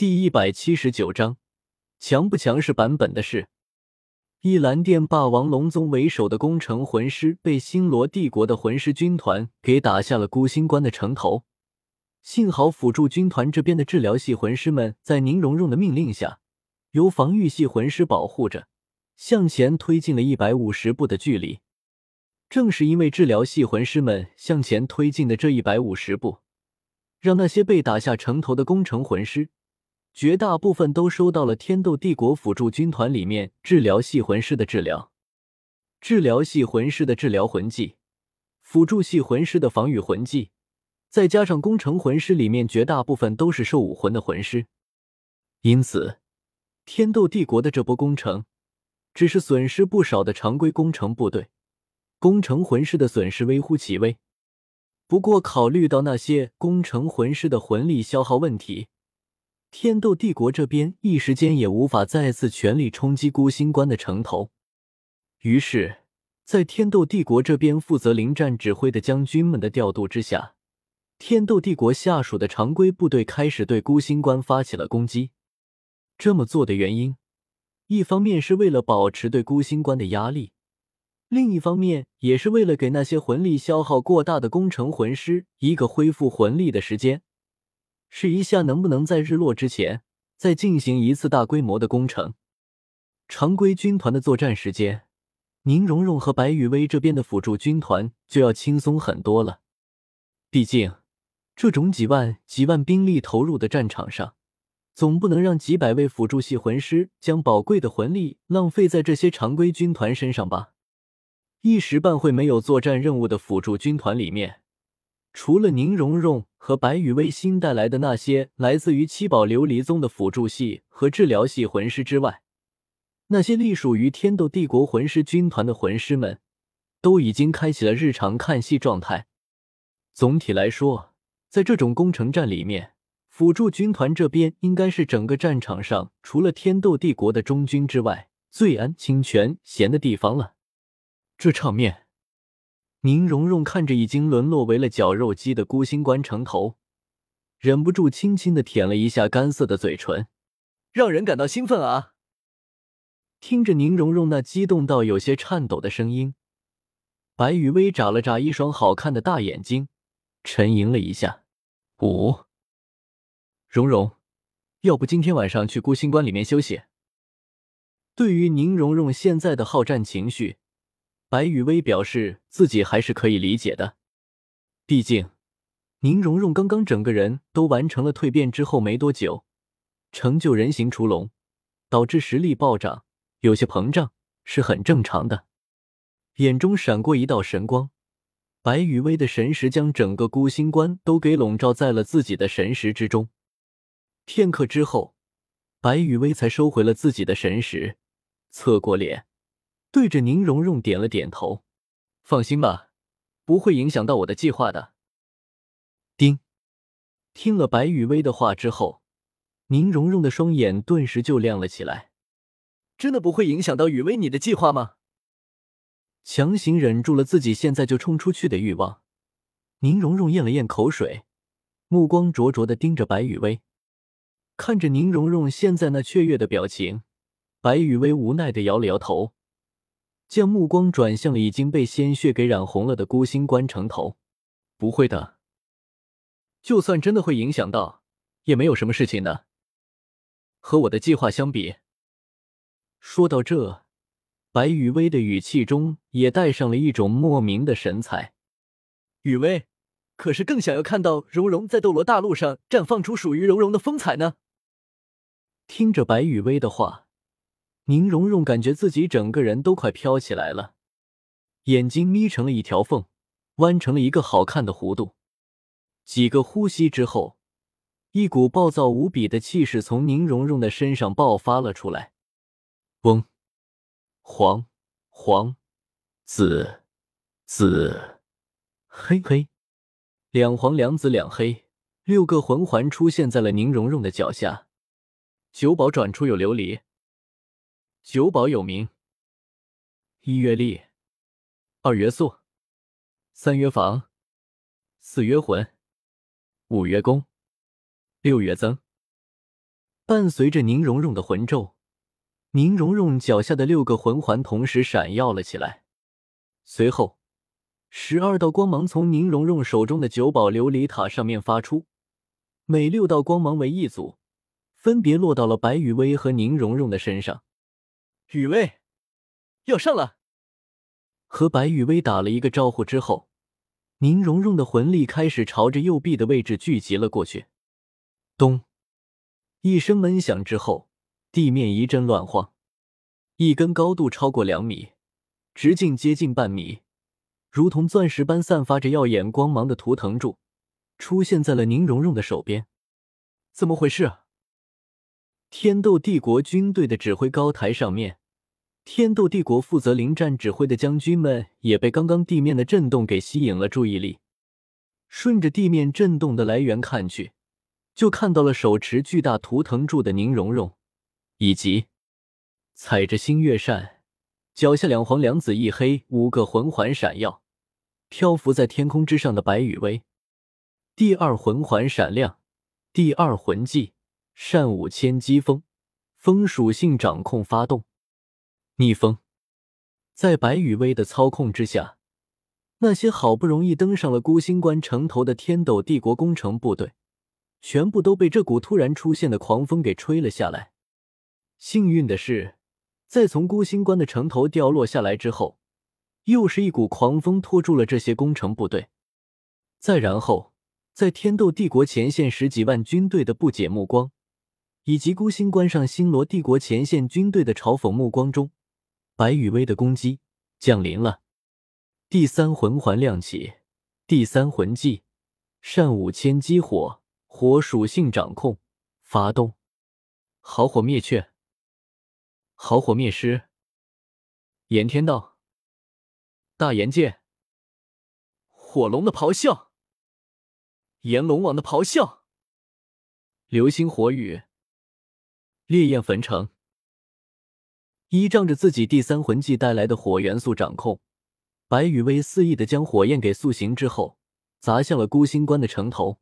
第一百七十九章，强不强势版本的事。一蓝电霸王龙宗为首的攻城魂师被星罗帝国的魂师军团给打下了孤星关的城头。幸好辅助军团这边的治疗系魂师们在宁荣荣的命令下，由防御系魂师保护着，向前推进了一百五十步的距离。正是因为治疗系魂师们向前推进的这一百五十步，让那些被打下城头的攻城魂师。绝大部分都收到了天斗帝国辅助军团里面治疗系魂师的治疗，治疗系魂师的治疗魂技，辅助系魂师的防御魂技，再加上攻城魂师里面绝大部分都是兽武魂的魂师，因此天斗帝国的这波工程，只是损失不少的常规工程部队，攻城魂师的损失微乎其微。不过考虑到那些攻城魂师的魂力消耗问题。天斗帝国这边一时间也无法再次全力冲击孤星关的城头，于是，在天斗帝国这边负责临战指挥的将军们的调度之下，天斗帝国下属的常规部队开始对孤星关发起了攻击。这么做的原因，一方面是为了保持对孤星关的压力，另一方面也是为了给那些魂力消耗过大的攻城魂师一个恢复魂力的时间。试一下能不能在日落之前再进行一次大规模的攻城。常规军团的作战时间，宁荣荣和白雨薇这边的辅助军团就要轻松很多了。毕竟，这种几万几万兵力投入的战场上，总不能让几百位辅助系魂师将宝贵的魂力浪费在这些常规军团身上吧？一时半会没有作战任务的辅助军团里面。除了宁荣荣和白羽薇新带来的那些来自于七宝琉璃宗的辅助系和治疗系魂师之外，那些隶属于天斗帝国魂师军团的魂师们，都已经开启了日常看戏状态。总体来说，在这种攻城战里面，辅助军团这边应该是整个战场上除了天斗帝国的中军之外最安清泉闲的地方了。这场面。宁荣荣看着已经沦落为了绞肉机的孤星关城头，忍不住轻轻的舔了一下干涩的嘴唇，让人感到兴奋啊！听着宁荣荣那激动到有些颤抖的声音，白雨薇眨了眨一双好看的大眼睛，沉吟了一下：“五，荣荣，要不今天晚上去孤星关里面休息？”对于宁荣荣现在的好战情绪。白雨薇表示自己还是可以理解的，毕竟宁荣荣刚刚整个人都完成了蜕变之后没多久，成就人形雏龙，导致实力暴涨，有些膨胀是很正常的。眼中闪过一道神光，白雨薇的神识将整个孤星关都给笼罩在了自己的神识之中。片刻之后，白雨薇才收回了自己的神识，侧过脸。对着宁荣荣点了点头，放心吧，不会影响到我的计划的。丁，听了白雨薇的话之后，宁荣荣的双眼顿时就亮了起来。真的不会影响到雨薇你的计划吗？强行忍住了自己现在就冲出去的欲望，宁荣荣咽了咽口水，目光灼灼的盯着白雨薇，看着宁荣荣现在那雀跃的表情，白雨薇无奈的摇了摇头。将目光转向了已经被鲜血给染红了的孤星关城头，不会的，就算真的会影响到，也没有什么事情的。和我的计划相比，说到这，白雨薇的语气中也带上了一种莫名的神采。雨薇，可是更想要看到蓉蓉在斗罗大陆上绽放出属于蓉蓉的风采呢。听着白雨薇的话。宁荣荣感觉自己整个人都快飘起来了，眼睛眯成了一条缝，弯成了一个好看的弧度。几个呼吸之后，一股暴躁无比的气势从宁荣荣的身上爆发了出来。嗡，黄黄紫紫黑黑，两黄两紫两黑，六个魂环出现在了宁荣荣的脚下。九宝转出有琉璃。九宝有名：一月力，二月速，三月防，四月魂，五月功，六月增。伴随着宁荣荣的魂咒，宁荣荣脚下的六个魂环同时闪耀了起来。随后，十二道光芒从宁荣荣手中的九宝琉璃塔上面发出，每六道光芒为一组，分别落到了白雨薇和宁荣荣的身上。雨薇，要上了！和白雨薇打了一个招呼之后，宁荣荣的魂力开始朝着右臂的位置聚集了过去。咚！一声闷响之后，地面一阵乱晃，一根高度超过两米、直径接近半米、如同钻石般散发着耀眼光芒的图腾柱出现在了宁荣荣的手边。怎么回事？天斗帝国军队的指挥高台上面，天斗帝国负责临战指挥的将军们也被刚刚地面的震动给吸引了注意力，顺着地面震动的来源看去。就看到了手持巨大图腾柱的宁荣荣，以及踩着星月扇、脚下两黄两紫一黑五个魂环闪耀、漂浮在天空之上的白羽薇。第二魂环闪亮，第二魂技善舞千机风，风属性掌控发动，逆风。在白羽薇的操控之下，那些好不容易登上了孤星关城头的天斗帝国工程部队。全部都被这股突然出现的狂风给吹了下来。幸运的是，在从孤星关的城头掉落下来之后，又是一股狂风拖住了这些攻城部队。再然后，在天斗帝国前线十几万军队的不解目光，以及孤星关上星罗帝国前线军队的嘲讽目光中，白羽薇的攻击降临了。第三魂环亮起，第三魂技善舞千机火。火属性掌控，发动，好火灭却，好火灭尸，炎天道，大炎界，火龙的咆哮，炎龙王的咆哮，流星火雨，烈焰焚城。依仗着自己第三魂技带来的火元素掌控，白羽薇肆意的将火焰给塑形之后，砸向了孤星关的城头。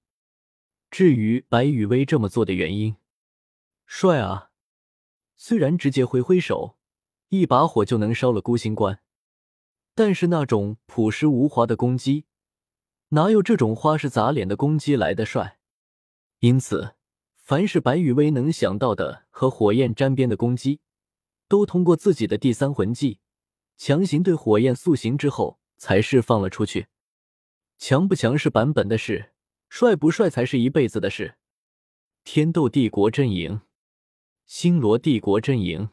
至于白羽薇这么做的原因，帅啊！虽然直接挥挥手，一把火就能烧了孤星关，但是那种朴实无华的攻击，哪有这种花式砸脸的攻击来的帅？因此，凡是白羽薇能想到的和火焰沾边的攻击，都通过自己的第三魂技强行对火焰塑形之后，才释放了出去。强不强是版本的事。帅不帅才是一辈子的事。天斗帝国阵营，星罗帝国阵营。